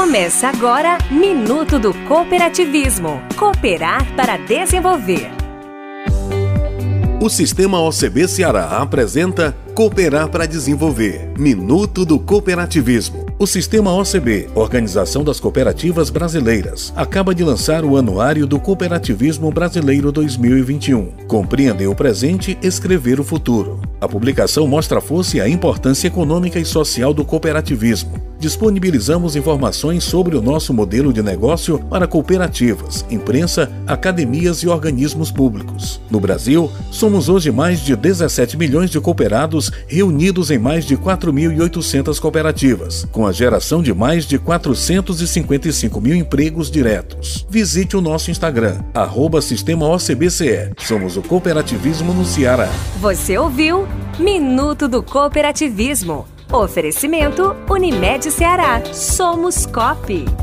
Começa agora Minuto do Cooperativismo. Cooperar para desenvolver. O Sistema OCB Ceará apresenta Cooperar para Desenvolver Minuto do Cooperativismo. O Sistema OCB, Organização das Cooperativas Brasileiras, acaba de lançar o Anuário do Cooperativismo Brasileiro 2021. Compreender o presente, escrever o futuro. A publicação mostra a força e a importância econômica e social do cooperativismo disponibilizamos informações sobre o nosso modelo de negócio para cooperativas, imprensa, academias e organismos públicos. No Brasil, somos hoje mais de 17 milhões de cooperados reunidos em mais de 4.800 cooperativas, com a geração de mais de 455 mil empregos diretos. Visite o nosso Instagram, arroba Sistema OCBCE. Somos o cooperativismo no Ceará. Você ouviu Minuto do Cooperativismo Oferecimento Unimed Ceará. Somos COP.